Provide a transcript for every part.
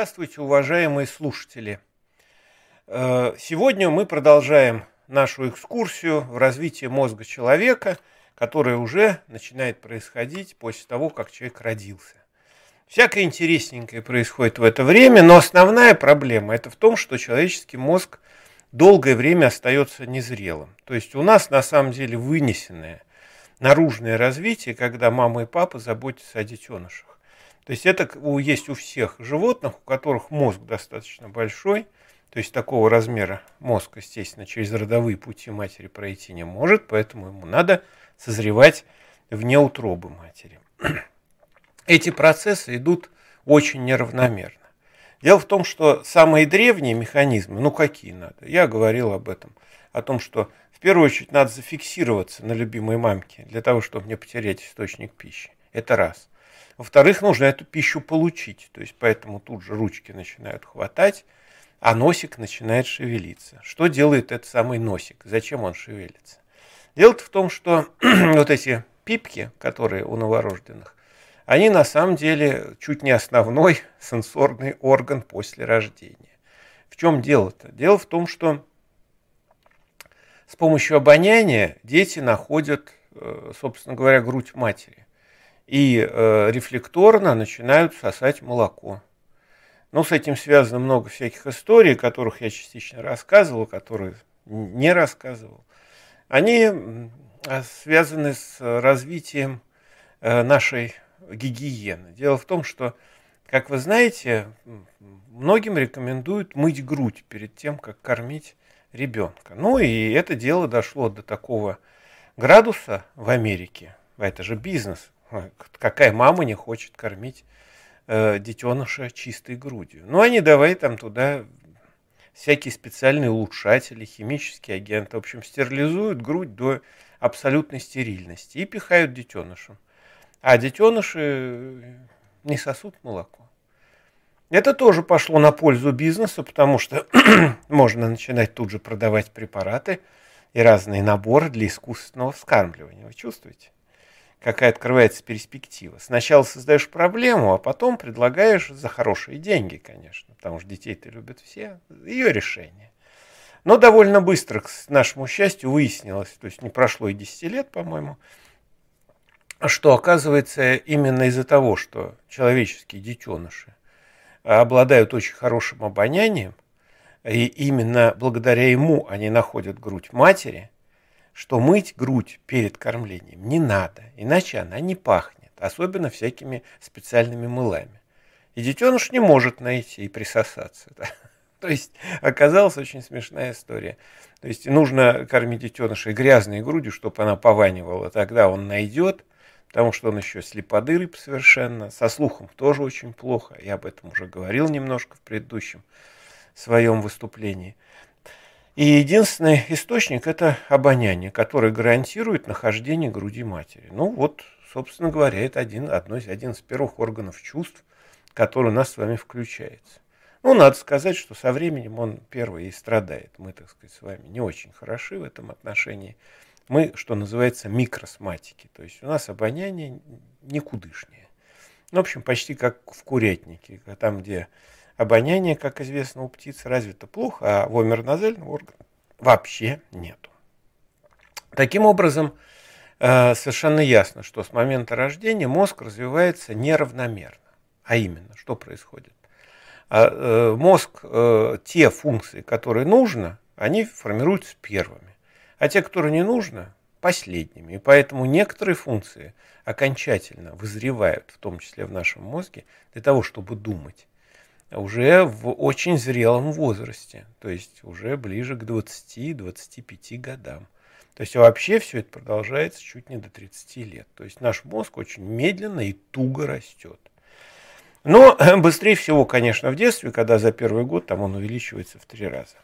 Здравствуйте, уважаемые слушатели. Э, сегодня мы продолжаем нашу экскурсию в развитии мозга человека, которая уже начинает происходить после того, как человек родился. Всякое интересненькое происходит в это время, но основная проблема это в том, что человеческий мозг долгое время остается незрелым. То есть у нас на самом деле вынесенное наружное развитие, когда мама и папа заботятся о детенышах. То есть это есть у всех животных, у которых мозг достаточно большой, то есть такого размера мозг, естественно, через родовые пути матери пройти не может, поэтому ему надо созревать вне утробы матери. Эти процессы идут очень неравномерно. Дело в том, что самые древние механизмы, ну какие надо, я говорил об этом, о том, что в первую очередь надо зафиксироваться на любимой мамке для того, чтобы не потерять источник пищи. Это раз. Во-вторых, нужно эту пищу получить. То есть поэтому тут же ручки начинают хватать, а носик начинает шевелиться. Что делает этот самый носик? Зачем он шевелится? дело в том, что вот эти пипки, которые у новорожденных, они на самом деле чуть не основной сенсорный орган после рождения. В чем дело-то? Дело в том, что с помощью обоняния дети находят, э, собственно говоря, грудь матери и э, рефлекторно начинают сосать молоко. Ну, с этим связано много всяких историй, которых я частично рассказывал, которые не рассказывал. Они связаны с развитием э, нашей гигиены. Дело в том, что, как вы знаете, многим рекомендуют мыть грудь перед тем, как кормить ребенка. Ну и это дело дошло до такого градуса в Америке. Это же бизнес. Какая мама не хочет кормить э, детеныша чистой грудью? Ну, они давай там туда всякие специальные улучшатели, химические агенты. В общем, стерилизуют грудь до абсолютной стерильности и пихают детенышам. А детеныши не сосут молоко. Это тоже пошло на пользу бизнесу, потому что можно начинать тут же продавать препараты и разные наборы для искусственного вскармливания. Вы чувствуете? Какая открывается перспектива. Сначала создаешь проблему, а потом предлагаешь за хорошие деньги, конечно, потому что детей-то любят все, ее решение. Но довольно быстро, к нашему счастью, выяснилось, то есть не прошло и 10 лет, по-моему, что оказывается именно из-за того, что человеческие детеныши обладают очень хорошим обонянием, и именно благодаря ему они находят грудь матери – что мыть грудь перед кормлением не надо, иначе она не пахнет, особенно всякими специальными мылами. И детеныш не может найти и присосаться. Да? То есть оказалась очень смешная история. То есть нужно кормить детеныша грязной грудью, чтобы она пованивала. Тогда он найдет, потому что он еще слеподырый совершенно. Со слухом тоже очень плохо. Я об этом уже говорил немножко в предыдущем своем выступлении. И единственный источник – это обоняние, которое гарантирует нахождение груди матери. Ну вот, собственно говоря, это один, одно один из первых органов чувств, который у нас с вами включается. Ну, надо сказать, что со временем он первый и страдает. Мы, так сказать, с вами не очень хороши в этом отношении. Мы, что называется, микросматики. То есть у нас обоняние никудышнее. Ну, в общем, почти как в курятнике, там, где Обоняние, как известно, у птиц развито плохо, а в омерназального органа вообще нету. Таким образом, э, совершенно ясно, что с момента рождения мозг развивается неравномерно. А именно, что происходит? А, э, мозг, э, те функции, которые нужно, они формируются первыми. А те, которые не нужно, последними. И поэтому некоторые функции окончательно вызревают, в том числе в нашем мозге, для того, чтобы думать уже в очень зрелом возрасте, то есть уже ближе к 20-25 годам. То есть вообще все это продолжается чуть не до 30 лет. То есть наш мозг очень медленно и туго растет. Но быстрее всего, конечно, в детстве, когда за первый год там он увеличивается в три раза.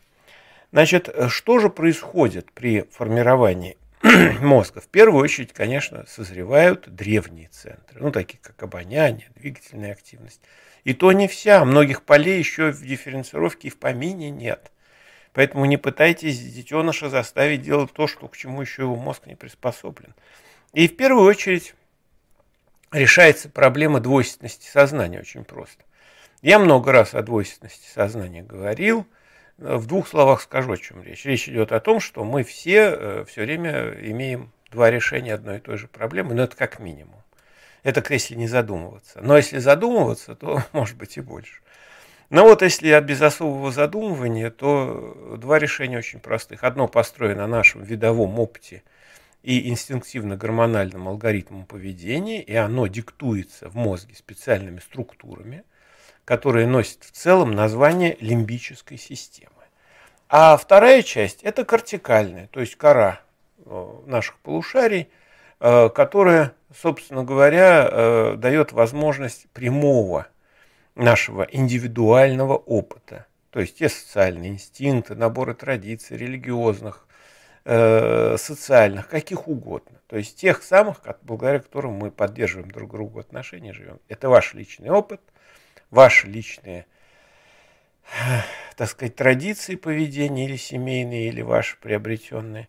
Значит, что же происходит при формировании мозга? В первую очередь, конечно, созревают древние центры, ну, такие как обоняние, двигательная активность – и то не вся. Многих полей еще в дифференцировке и в помине нет. Поэтому не пытайтесь детеныша заставить делать то, что, к чему еще его мозг не приспособлен. И в первую очередь решается проблема двойственности сознания очень просто. Я много раз о двойственности сознания говорил. В двух словах скажу, о чем речь. Речь идет о том, что мы все э, все время имеем два решения одной и той же проблемы, но это как минимум. Это если не задумываться. Но если задумываться, то может быть и больше. Но вот если без особого задумывания, то два решения очень простых. Одно построено на нашем видовом опыте и инстинктивно-гормональном алгоритмом поведения, и оно диктуется в мозге специальными структурами, которые носят в целом название лимбической системы. А вторая часть – это кортикальная, то есть кора э, наших полушарий, э, которая, собственно говоря, э, дает возможность прямого нашего индивидуального опыта. То есть те социальные инстинкты, наборы традиций, религиозных, социальных, каких угодно. То есть тех самых, благодаря которым мы поддерживаем друг другу отношения, живем. Это ваш личный опыт, ваши личные, так сказать, традиции поведения или семейные, или ваши приобретенные,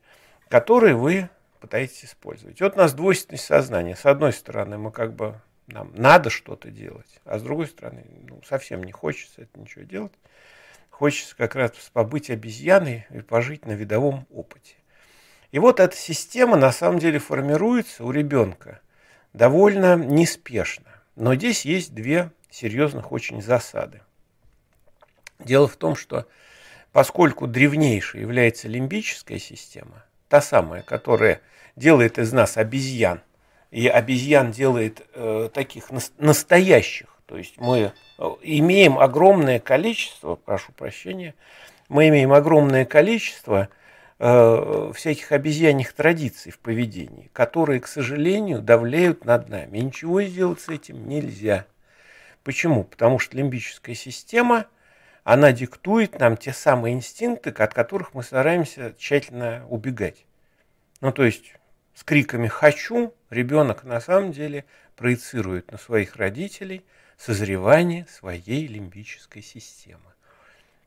которые вы пытаетесь использовать. И вот у нас двойственность сознания. С одной стороны, мы как бы нам надо что-то делать, а с другой стороны, ну, совсем не хочется это ничего делать. Хочется как раз побыть обезьяной и пожить на видовом опыте. И вот эта система на самом деле формируется у ребенка довольно неспешно. Но здесь есть две серьезных очень засады. Дело в том, что поскольку древнейшей является лимбическая система, та самая, которая делает из нас обезьян, и обезьян делает э, таких настоящих. То есть мы э, имеем огромное количество, прошу прощения, мы имеем огромное количество э, всяких обезьяньих традиций в поведении, которые, к сожалению, давляют над нами. И ничего сделать с этим нельзя. Почему? Потому что лимбическая система, она диктует нам те самые инстинкты, от которых мы стараемся тщательно убегать. Ну, то есть с криками «хочу» ребенок на самом деле проецирует на своих родителей созревание своей лимбической системы.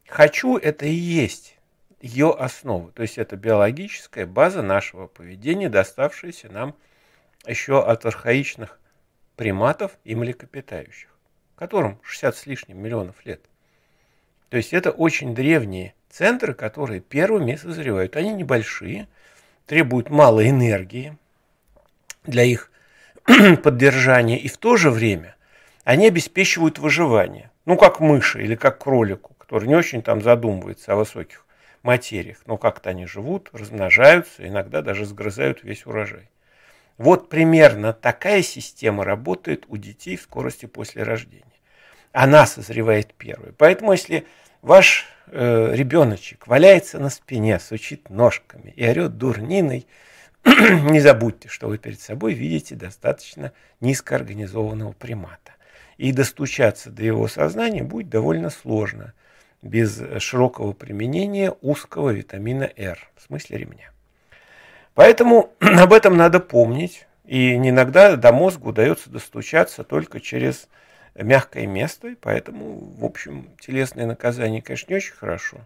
«Хочу» – это и есть ее основа, то есть это биологическая база нашего поведения, доставшаяся нам еще от архаичных приматов и млекопитающих, которым 60 с лишним миллионов лет. То есть это очень древние центры, которые первыми созревают. Они небольшие – требуют мало энергии для их поддержания, и в то же время они обеспечивают выживание. Ну, как мыши или как кролику, который не очень там задумывается о высоких материях, но как-то они живут, размножаются, иногда даже сгрызают весь урожай. Вот примерно такая система работает у детей в скорости после рождения. Она созревает первой. Поэтому если ваш э, ребеночек валяется на спине, сучит ножками и орет дурниной, не забудьте, что вы перед собой видите достаточно низкоорганизованного примата. И достучаться до его сознания будет довольно сложно без широкого применения узкого витамина R, в смысле ремня. Поэтому об этом надо помнить. И иногда до мозга удается достучаться только через мягкое место, и поэтому, в общем, телесное наказание, конечно, не очень хорошо.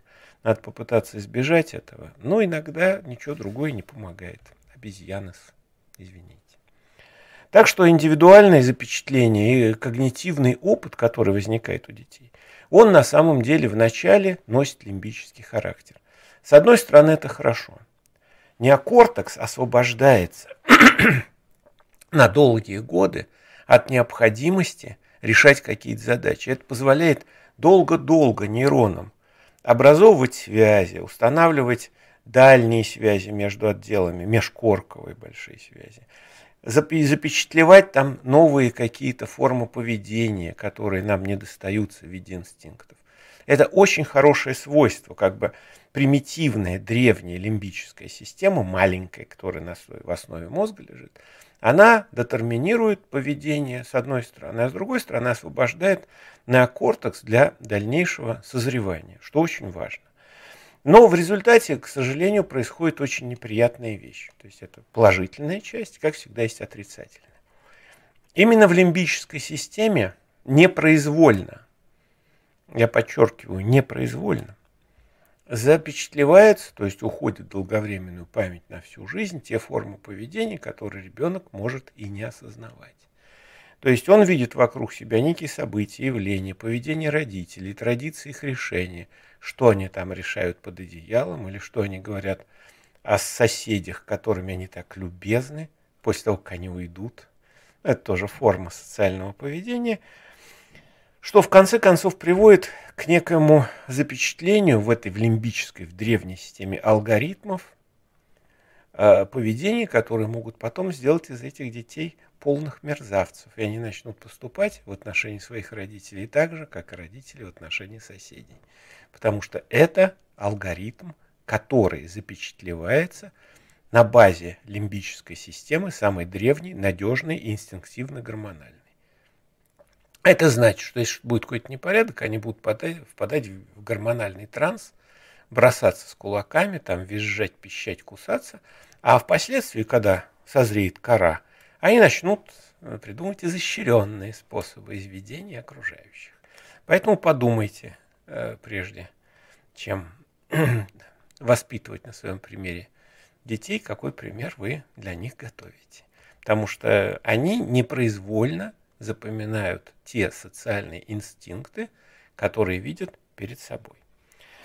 Надо попытаться избежать этого, но иногда ничего другое не помогает. Обезьянос, извините. Так что индивидуальное запечатление и когнитивный опыт, который возникает у детей, он на самом деле вначале носит лимбический характер. С одной стороны, это хорошо. Неокортекс освобождается на долгие годы от необходимости решать какие-то задачи. Это позволяет долго-долго нейронам образовывать связи, устанавливать дальние связи между отделами, межкорковые большие связи, запечатлевать там новые какие-то формы поведения, которые нам не достаются в виде инстинктов. Это очень хорошее свойство, как бы примитивная древняя лимбическая система, маленькая, которая в основе мозга лежит, она детерминирует поведение с одной стороны, а с другой стороны освобождает неокортекс для дальнейшего созревания, что очень важно. Но в результате, к сожалению, происходит очень неприятная вещь. То есть это положительная часть, как всегда есть отрицательная. Именно в лимбической системе непроизвольно, я подчеркиваю, непроизвольно, запечатлевается, то есть уходит долговременную память на всю жизнь, те формы поведения, которые ребенок может и не осознавать. То есть он видит вокруг себя некие события, явления, поведение родителей, традиции их решения, что они там решают под одеялом или что они говорят о соседях, которыми они так любезны после того, как они уйдут. Это тоже форма социального поведения, что в конце концов приводит к некому запечатлению в этой в лимбической, в древней системе алгоритмов э, поведения, которые могут потом сделать из этих детей полных мерзавцев. И они начнут поступать в отношении своих родителей так же, как и родители в отношении соседей. Потому что это алгоритм, который запечатлевается на базе лимбической системы, самой древней, надежной и инстинктивно-гормональной. Это значит, что если будет какой-то непорядок, они будут впадать, впадать в гормональный транс, бросаться с кулаками, там визжать, пищать, кусаться, а впоследствии, когда созреет кора, они начнут э, придумывать изощренные способы изведения окружающих. Поэтому подумайте, э, прежде чем воспитывать на своем примере детей, какой пример вы для них готовите. Потому что они непроизвольно запоминают те социальные инстинкты, которые видят перед собой.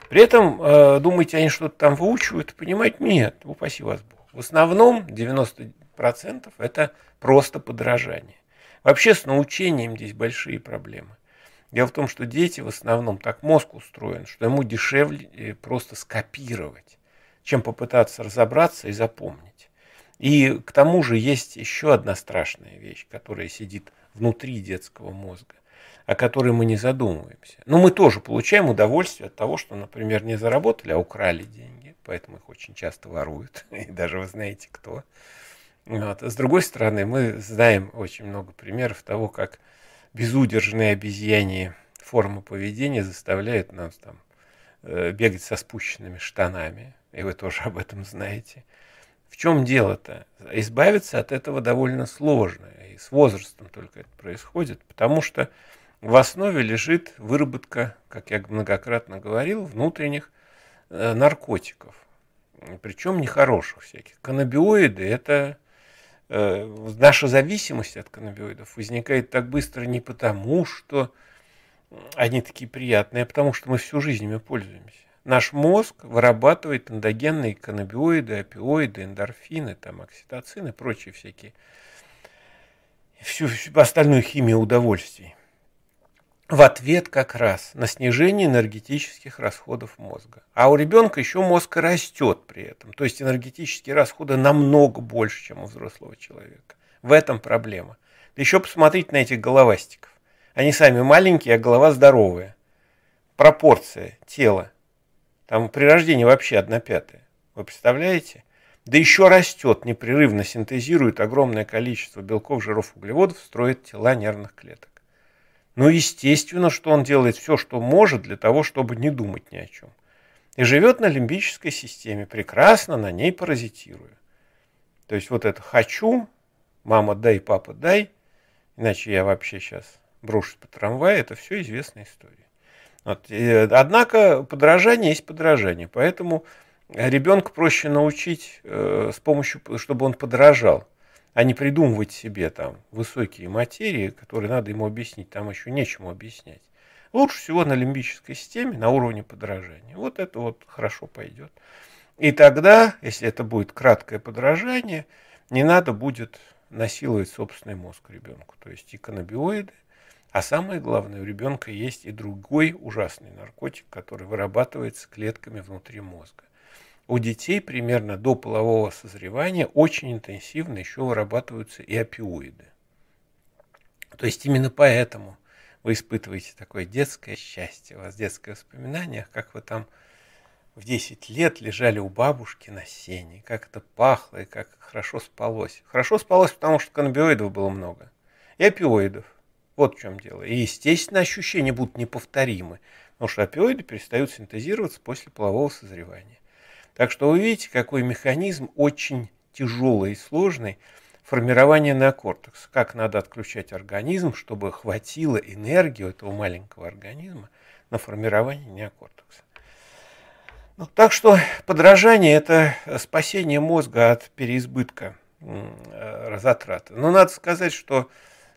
При этом э, думаете, они что-то там выучивают, понимать? Нет, упаси вас Бог. В основном 90% это просто подражание. Вообще с научением здесь большие проблемы. Дело в том, что дети в основном так мозг устроен, что ему дешевле э, просто скопировать, чем попытаться разобраться и запомнить. И к тому же есть еще одна страшная вещь, которая сидит внутри детского мозга, о которой мы не задумываемся. Но мы тоже получаем удовольствие от того, что, например, не заработали, а украли деньги, поэтому их очень часто воруют, и даже вы знаете кто. Вот. С другой стороны, мы знаем очень много примеров того, как безудержные обезьяньи формы поведения заставляют нас там э, бегать со спущенными штанами, и вы тоже об этом знаете. В чем дело-то? Избавиться от этого довольно сложно, и с возрастом только это происходит, потому что в основе лежит выработка, как я многократно говорил, внутренних э, наркотиков, причем нехороших всяких. Каннабиоиды – это э, наша зависимость от каннабиоидов возникает так быстро не потому, что они такие приятные, а потому что мы всю жизнь ими пользуемся. Наш мозг вырабатывает эндогенные каннабиоиды, опиоиды, эндорфины, там, окситоцины и прочие всякие, всю, всю остальную химию удовольствий. В ответ как раз на снижение энергетических расходов мозга. А у ребенка еще мозг растет при этом. То есть энергетические расходы намного больше, чем у взрослого человека. В этом проблема. Да еще посмотрите на этих головастиков. Они сами маленькие, а голова здоровая. Пропорция тела там при рождении вообще одна пятая. Вы представляете? Да еще растет, непрерывно синтезирует огромное количество белков, жиров, углеводов, строит тела нервных клеток. Ну, естественно, что он делает все, что может для того, чтобы не думать ни о чем. И живет на лимбической системе, прекрасно на ней паразитируя. То есть вот это «хочу», «мама, дай, папа, дай», иначе я вообще сейчас брошусь по трамваю, это все известная история. Вот. однако подражание есть подражание, поэтому ребенка проще научить э, с помощью, чтобы он подражал, а не придумывать себе там высокие материи, которые надо ему объяснить, там еще нечему объяснять. Лучше всего на лимбической системе, на уровне подражания. Вот это вот хорошо пойдет. И тогда, если это будет краткое подражание, не надо будет насиловать собственный мозг ребенку. То есть и каннабиоиды, а самое главное, у ребенка есть и другой ужасный наркотик, который вырабатывается клетками внутри мозга. У детей примерно до полового созревания очень интенсивно еще вырабатываются и опиоиды. То есть именно поэтому вы испытываете такое детское счастье, у вас детское воспоминание, как вы там в 10 лет лежали у бабушки на сене, как это пахло и как хорошо спалось. Хорошо спалось, потому что каннабиоидов было много и опиоидов. Вот в чем дело. И, естественно, ощущения будут неповторимы, потому что опиоиды перестают синтезироваться после полового созревания. Так что вы видите, какой механизм очень тяжелый и сложный формирование неокортекса. Как надо отключать организм, чтобы хватило энергии этого маленького организма на формирование неокортекса. Ну, так что подражание – это спасение мозга от переизбытка э, затрат. Но надо сказать, что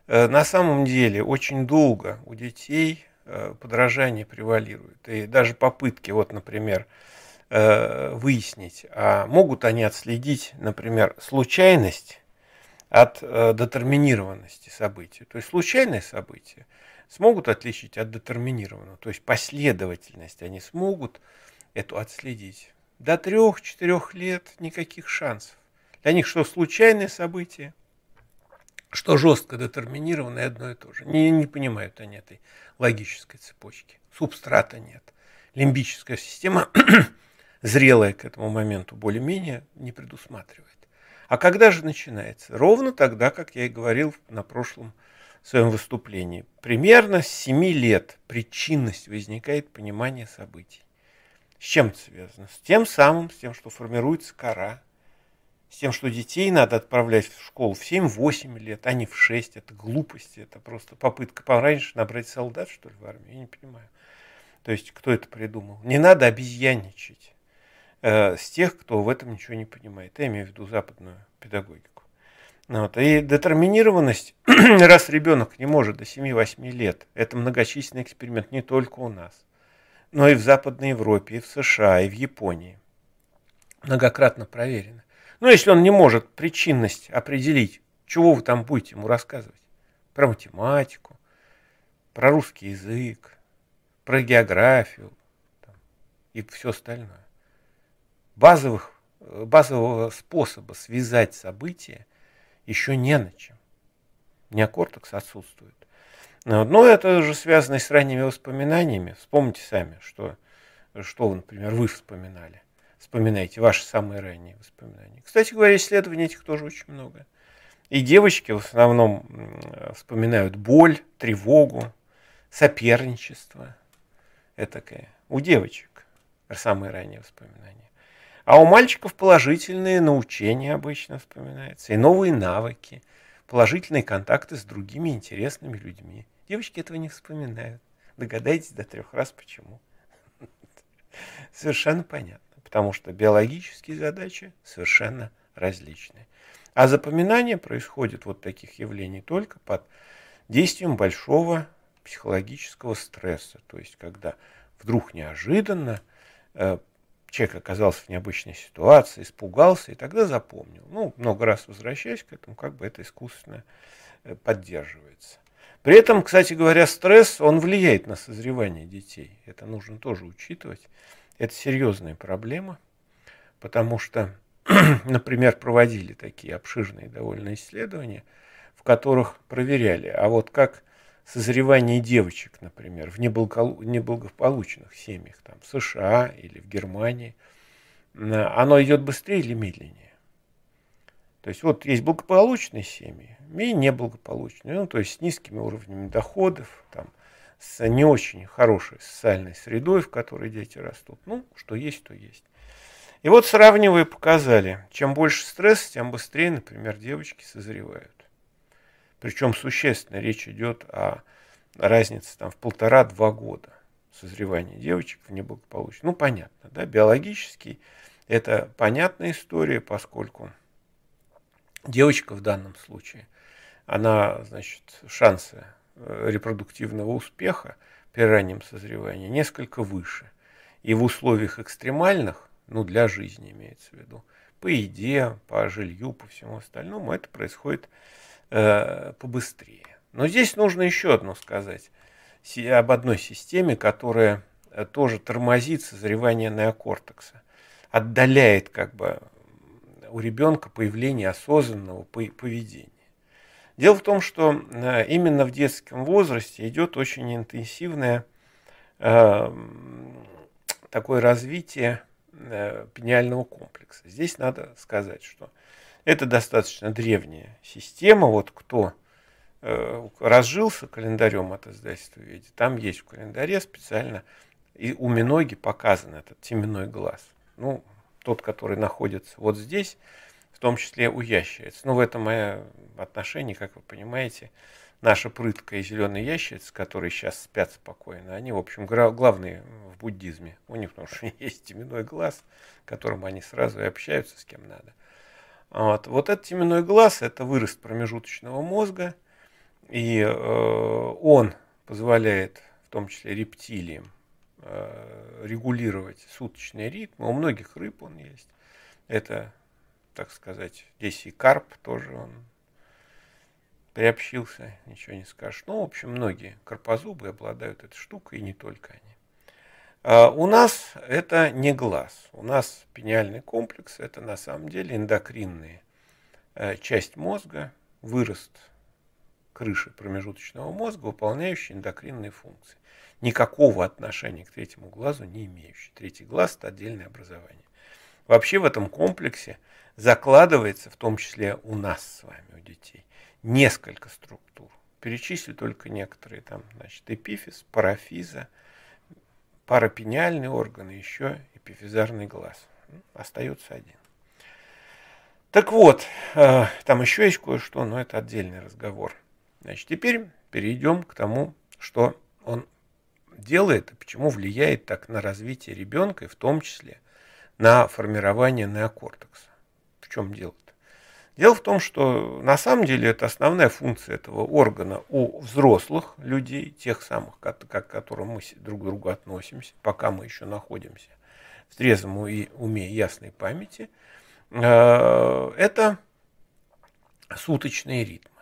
на самом деле очень долго у детей э, подражание превалирует. И даже попытки, вот, например, выяснить, а могут они отследить, например, случайность от детерминированности событий. То есть случайное событие смогут отличить от детерминированного, то есть последовательность они смогут эту отследить. До трех-четырех лет никаких шансов. Для них что случайное событие, что жестко детерминированное одно и то же. Не, не понимают они этой логической цепочки. Субстрата нет. Лимбическая система, зрелая к этому моменту, более-менее не предусматривает. А когда же начинается? Ровно тогда, как я и говорил на прошлом своем выступлении. Примерно с 7 лет причинность возникает понимание событий. С чем это связано? С тем самым, с тем, что формируется кора, с тем, что детей надо отправлять в школу в 7-8 лет, а не в 6. Это глупости, это просто попытка пораньше набрать солдат, что ли, в армию. Я не понимаю. То есть, кто это придумал? Не надо обезьянничать э, с тех, кто в этом ничего не понимает. Я имею в виду западную педагогику. Вот. И детерминированность, раз ребенок не может до 7-8 лет, это многочисленный эксперимент не только у нас, но и в Западной Европе, и в США, и в Японии. Многократно проверено. Но если он не может причинность определить, чего вы там будете ему рассказывать? Про математику, про русский язык, про географию там, и все остальное. Базовых, базового способа связать события еще не на чем. Неокортекс отсутствует. Но это же связано с ранними воспоминаниями. Вспомните сами, что, что например, вы вспоминали. Вспоминайте ваши самые ранние воспоминания. Кстати говоря, исследований этих тоже очень много. И девочки в основном вспоминают боль, тревогу, соперничество. Это такое. У девочек самые ранние воспоминания. А у мальчиков положительные научения обычно вспоминаются, и новые навыки, положительные контакты с другими интересными людьми. Девочки этого не вспоминают. Догадайтесь до трех раз почему. Совершенно понятно, потому что биологические задачи совершенно различные. А запоминание происходит вот таких явлений только под действием большого психологического стресса. То есть, когда вдруг неожиданно э, человек оказался в необычной ситуации, испугался и тогда запомнил. Ну, много раз возвращаясь к этому, как бы это искусственно э, поддерживается. При этом, кстати говоря, стресс, он влияет на созревание детей. Это нужно тоже учитывать. Это серьезная проблема, потому что, например, проводили такие обширные довольно исследования, в которых проверяли, а вот как созревание девочек, например, в неблагополучных семьях, там, в США или в Германии, оно идет быстрее или медленнее? То есть вот есть благополучные семьи и неблагополучные, ну, то есть с низкими уровнями доходов, там, с не очень хорошей социальной средой, в которой дети растут. Ну, что есть, то есть. И вот сравнивая показали, чем больше стресса, тем быстрее, например, девочки созревают. Причем существенно речь идет о разнице там, в полтора-два года созревания девочек в неблагополучии. Ну, понятно, да, биологически это понятная история, поскольку девочка в данном случае, она, значит, шансы репродуктивного успеха при раннем созревании несколько выше. И в условиях экстремальных, ну, для жизни имеется в виду, по еде, по жилью, по всему остальному, это происходит э, побыстрее. Но здесь нужно еще одно сказать об одной системе, которая э, тоже тормозит созревание неокортекса, отдаляет как бы у ребенка появление осознанного поведения. Дело в том, что э, именно в детском возрасте идет очень интенсивное э, такое развитие э, пениального комплекса. Здесь надо сказать, что это достаточно древняя система. Вот кто э, разжился календарем от издательства «Веди», там есть в календаре специально, и у Миноги показан этот теменной глаз. Ну, тот, который находится вот здесь, в том числе у ящериц. Ну, в этом мое отношение, как вы понимаете, наша прыткая зеленая ящерица, которые сейчас спят спокойно, они, в общем, главные в буддизме. У них, потому что есть теменной глаз, которым они сразу и общаются с кем надо. Вот, вот этот теменной глаз – это вырост промежуточного мозга, И э, он позволяет, в том числе рептилиям, э, регулировать суточные ритмы. У многих рыб он есть. Это, так сказать, здесь и карп тоже он приобщился, ничего не скажешь. Ну, в общем, многие карпозубы обладают этой штукой, и не только они. А у нас это не глаз. У нас пениальный комплекс – это на самом деле эндокринная э, часть мозга, вырост крыши промежуточного мозга, выполняющий эндокринные функции. Никакого отношения к третьему глазу не имеющий. Третий глаз – это отдельное образование. Вообще в этом комплексе закладывается, в том числе у нас с вами, у детей, несколько структур. Перечислю только некоторые. Там, значит, эпифиз, парафиза, парапениальные органы, еще эпифизарный глаз. Остается один. Так вот, э, там еще есть кое-что, но это отдельный разговор. Значит, теперь перейдем к тому, что он делает и почему влияет так на развитие ребенка, и в том числе на формирование неокортекса. Чем дело? -то? Дело в том, что на самом деле это основная функция этого органа у взрослых людей, тех самых, к которым мы друг к другу относимся, пока мы еще находимся в трезвом уме и ясной памяти, э, это суточные ритмы.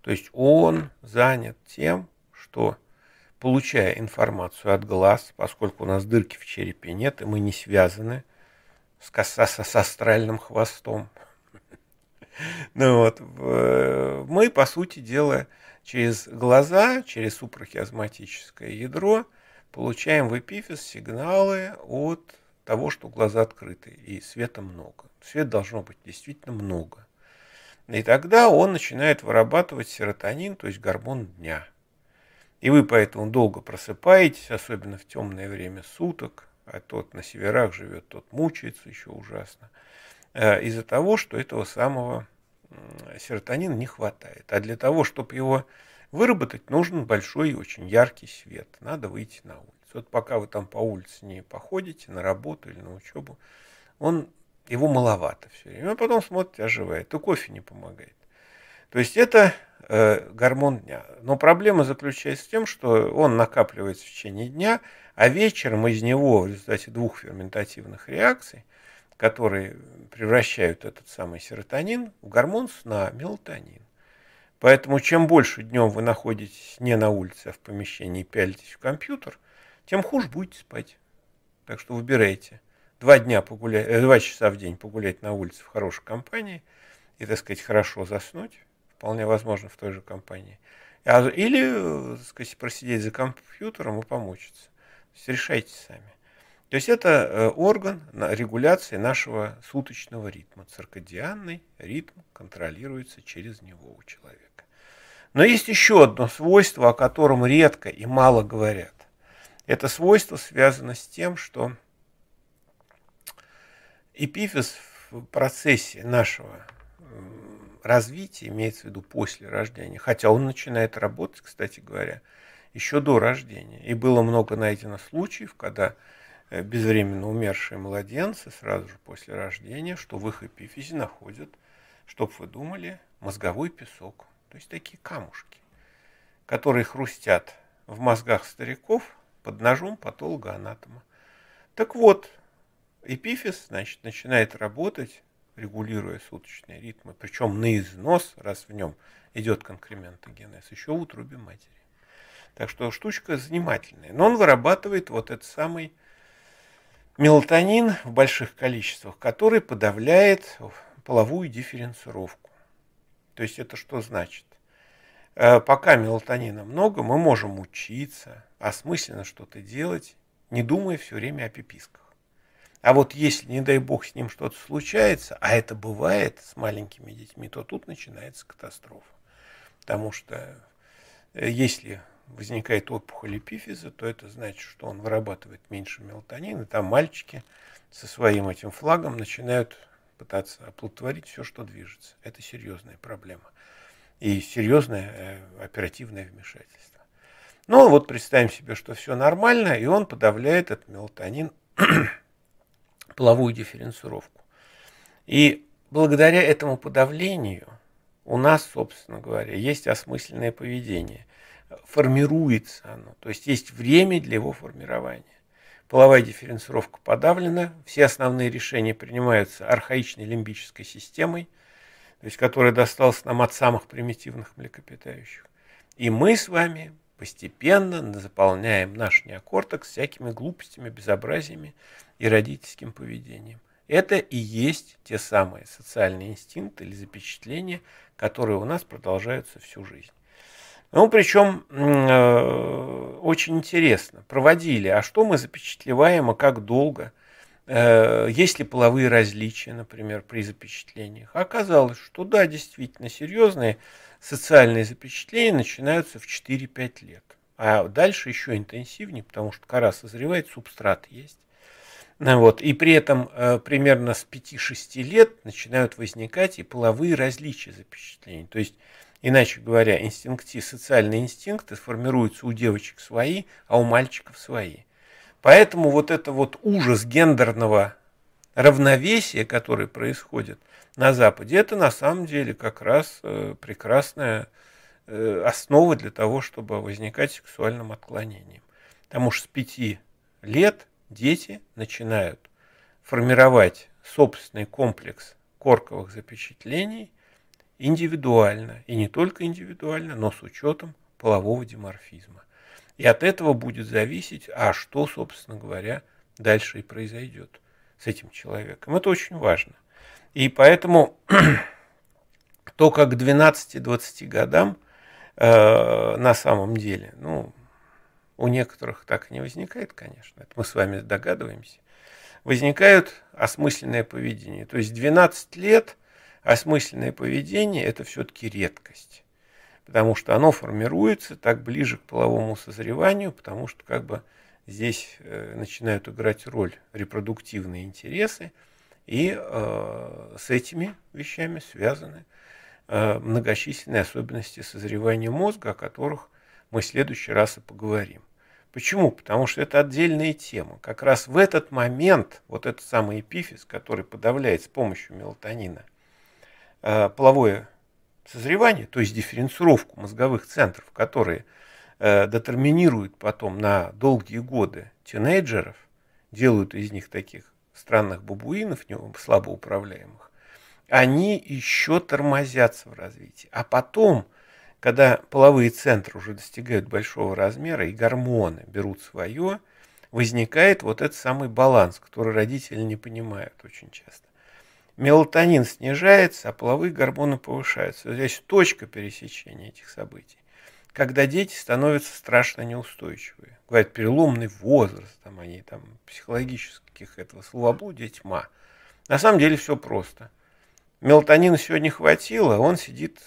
То есть он занят тем, что получая информацию от глаз, поскольку у нас дырки в черепе нет, и мы не связаны с, с, с астральным хвостом, ну вот, мы, по сути дела, через глаза, через супрахиазматическое ядро получаем в эпифиз сигналы от того, что глаза открыты, и света много. Свет должно быть действительно много. И тогда он начинает вырабатывать серотонин, то есть гормон дня. И вы поэтому долго просыпаетесь, особенно в темное время суток, а тот на северах живет, тот мучается еще ужасно. Э, из-за того, что этого самого серотонина не хватает. А для того, чтобы его выработать, нужен большой и очень яркий свет. Надо выйти на улицу. Вот пока вы там по улице не походите, на работу или на учебу, он, его маловато все время. А потом смотрите, оживает. И кофе не помогает. То есть это э, гормон дня. Но проблема заключается в том, что он накапливается в течение дня, а вечером из него в результате двух ферментативных реакций которые превращают этот самый серотонин в гормон сна, мелатонин. Поэтому чем больше днем вы находитесь не на улице, а в помещении и пялитесь в компьютер, тем хуже будете спать. Так что выбирайте. Два, дня погулять, э, два часа в день погулять на улице в хорошей компании и, так сказать, хорошо заснуть, вполне возможно, в той же компании. А, или, так сказать, просидеть за компьютером и помучиться. То есть решайте сами. То есть это э, орган регуляции нашего суточного ритма. Циркадианный ритм контролируется через него у человека. Но есть еще одно свойство, о котором редко и мало говорят. Это свойство связано с тем, что эпифиз в процессе нашего развития, имеется в виду после рождения, хотя он начинает работать, кстати говоря, еще до рождения. И было много найдено случаев, когда Э, безвременно умершие младенцы сразу же после рождения, что в их эпифизе находят, чтоб вы думали, мозговой песок. То есть такие камушки, которые хрустят в мозгах стариков под ножом патолога-анатома. Так вот, эпифиз, значит, начинает работать, регулируя суточные ритмы, причем на износ, раз в нем идет конкрементогенез, еще в утробе матери. Так что штучка занимательная. Но он вырабатывает вот этот самый мелатонин в больших количествах, который подавляет половую дифференцировку. То есть это что значит? Э, пока мелатонина много, мы можем учиться, осмысленно что-то делать, не думая все время о пиписках. А вот если, не дай бог, с ним что-то случается, а это бывает с маленькими детьми, то тут начинается катастрофа. Потому что э, если возникает опухоль эпифиза, то это значит, что он вырабатывает меньше мелатонина. Там мальчики со своим этим флагом начинают пытаться оплодотворить все, что движется. Это серьезная проблема. И серьезное э, оперативное вмешательство. Ну, вот представим себе, что все нормально, и он подавляет этот мелатонин, половую дифференцировку. И благодаря этому подавлению у нас, собственно говоря, есть осмысленное поведение. Формируется оно, то есть есть время для его формирования. Половая дифференцировка подавлена, все основные решения принимаются архаичной лимбической системой, то есть которая досталась нам от самых примитивных млекопитающих. И мы с вами постепенно заполняем наш неокортекс всякими глупостями, безобразиями и родительским поведением. Это и есть те самые социальные инстинкты или запечатления, которые у нас продолжаются всю жизнь. Ну, причем э, очень интересно. Проводили, а что мы запечатлеваем, и как долго? Э, есть ли половые различия, например, при запечатлениях? Оказалось, что да, действительно, серьезные социальные запечатления начинаются в 4-5 лет. А дальше еще интенсивнее, потому что кора созревает, субстрат есть. Ну вот. И при этом э, примерно с 5-6 лет начинают возникать и половые различия запечатлений. То есть, иначе говоря, инстинкти, социальные инстинкты формируются у девочек свои, а у мальчиков свои. Поэтому вот это вот ужас гендерного равновесия, который происходит на Западе, это на самом деле как раз э, прекрасная э, основа для того, чтобы возникать сексуальным отклонением. Потому что с 5 лет дети начинают формировать собственный комплекс корковых запечатлений индивидуально. И не только индивидуально, но с учетом полового диморфизма. И от этого будет зависеть, а что, собственно говоря, дальше и произойдет с этим человеком. Это очень важно. И поэтому то, как к 12-20 годам э, на самом деле, ну, у некоторых так и не возникает, конечно, это мы с вами догадываемся, возникают осмысленное поведение. То есть 12 лет осмысленное поведение – это все-таки редкость, потому что оно формируется так ближе к половому созреванию, потому что как бы здесь э, начинают играть роль репродуктивные интересы, и э, с этими вещами связаны э, многочисленные особенности созревания мозга, о которых мы в следующий раз и поговорим. Почему? Потому что это отдельная тема. Как раз в этот момент, вот этот самый эпифиз, который подавляет с помощью мелатонина э, половое созревание, то есть дифференцировку мозговых центров, которые э, детерминируют потом на долгие годы тинейджеров, делают из них таких странных бабуинов, слабо управляемых, они еще тормозятся в развитии. А потом когда половые центры уже достигают большого размера и гормоны берут свое, возникает вот этот самый баланс, который родители не понимают очень часто. Мелатонин снижается, а половые гормоны повышаются. Здесь точка пересечения этих событий. Когда дети становятся страшно неустойчивые. Говорят, переломный возраст, там они там психологических этого словоблудия тьма. На самом деле все просто. Мелатонина сегодня хватило, он сидит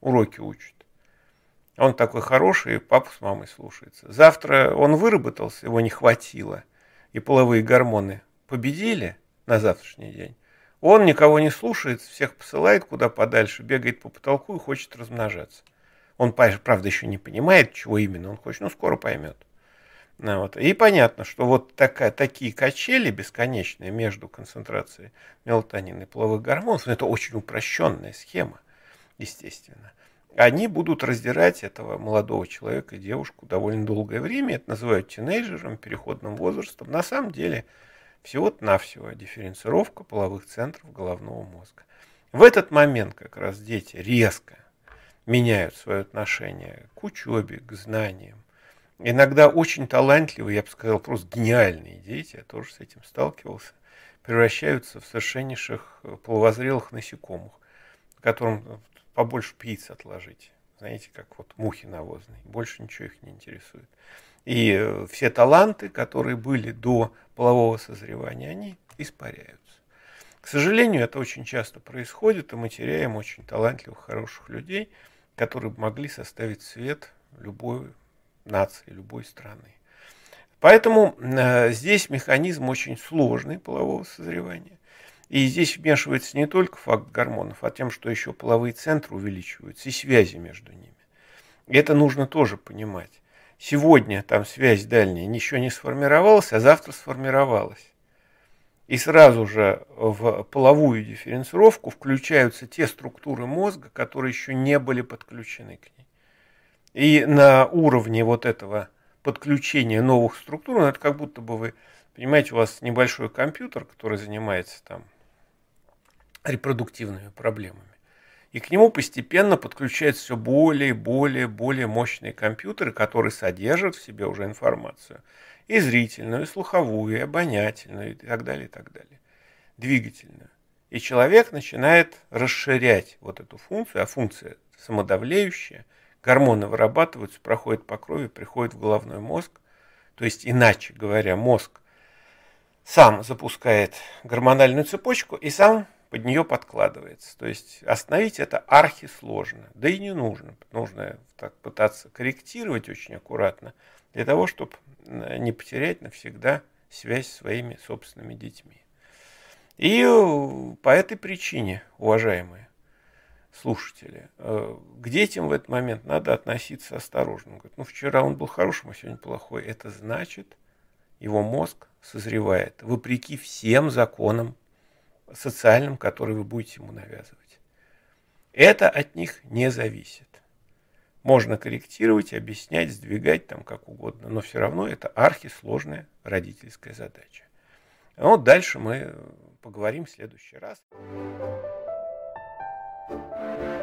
уроки учит. Он такой хороший, папу с мамой слушается. Завтра он выработался, его не хватило, и половые гормоны победили на завтрашний день. Он никого не слушает, всех посылает куда подальше, бегает по потолку и хочет размножаться. Он, правда, еще не понимает, чего именно он хочет, но скоро поймет. Ну, вот. И понятно, что вот такая, такие качели бесконечные между концентрацией мелатонина и половых гормонов, это очень упрощенная схема естественно, они будут раздирать этого молодого человека девушку довольно долгое время. Это называют тинейджером, переходным возрастом. На самом деле, всего-навсего дифференцировка половых центров головного мозга. В этот момент как раз дети резко меняют свое отношение к учебе, к знаниям. Иногда очень талантливые, я бы сказал, просто гениальные дети, я тоже с этим сталкивался, превращаются в совершеннейших полувозрелых насекомых, которым побольше птиц отложить. Знаете, как вот мухи навозные. Больше ничего их не интересует. И э, все таланты, которые были до полового созревания, они испаряются. К сожалению, это очень часто происходит, и мы теряем очень талантливых, хороших людей, которые могли составить цвет любой нации, любой страны. Поэтому э, здесь механизм очень сложный полового созревания. И здесь вмешивается не только факт гормонов, а тем, что еще половые центры увеличиваются и связи между ними. И это нужно тоже понимать. Сегодня там связь дальняя ничего не сформировалась, а завтра сформировалась. И сразу же в половую дифференцировку включаются те структуры мозга, которые еще не были подключены к ней. И на уровне вот этого подключения новых структур, ну, это как будто бы вы, понимаете, у вас небольшой компьютер, который занимается там репродуктивными проблемами. И к нему постепенно подключаются все более и более, более мощные компьютеры, которые содержат в себе уже информацию и зрительную, и слуховую, и обонятельную, и так далее, и так далее. Двигательную. И человек начинает расширять вот эту функцию, а функция самодавлеющая, гормоны вырабатываются, проходят по крови, приходят в головной мозг. То есть, иначе говоря, мозг сам запускает гормональную цепочку и сам под нее подкладывается. То есть остановить это архисложно. Да и не нужно. Нужно так пытаться корректировать очень аккуратно для того, чтобы не потерять навсегда связь с своими собственными детьми. И э, по этой причине, уважаемые слушатели, э, к детям в этот момент надо относиться осторожно. Он говорит, ну вчера он был хорошим, а сегодня плохой. Это значит, его мозг созревает вопреки всем законам социальным, которые вы будете ему навязывать. Это от них не зависит. Можно корректировать, объяснять, сдвигать там как угодно, но все равно это архисложная родительская задача. А но дальше мы поговорим в следующий раз. Thank you.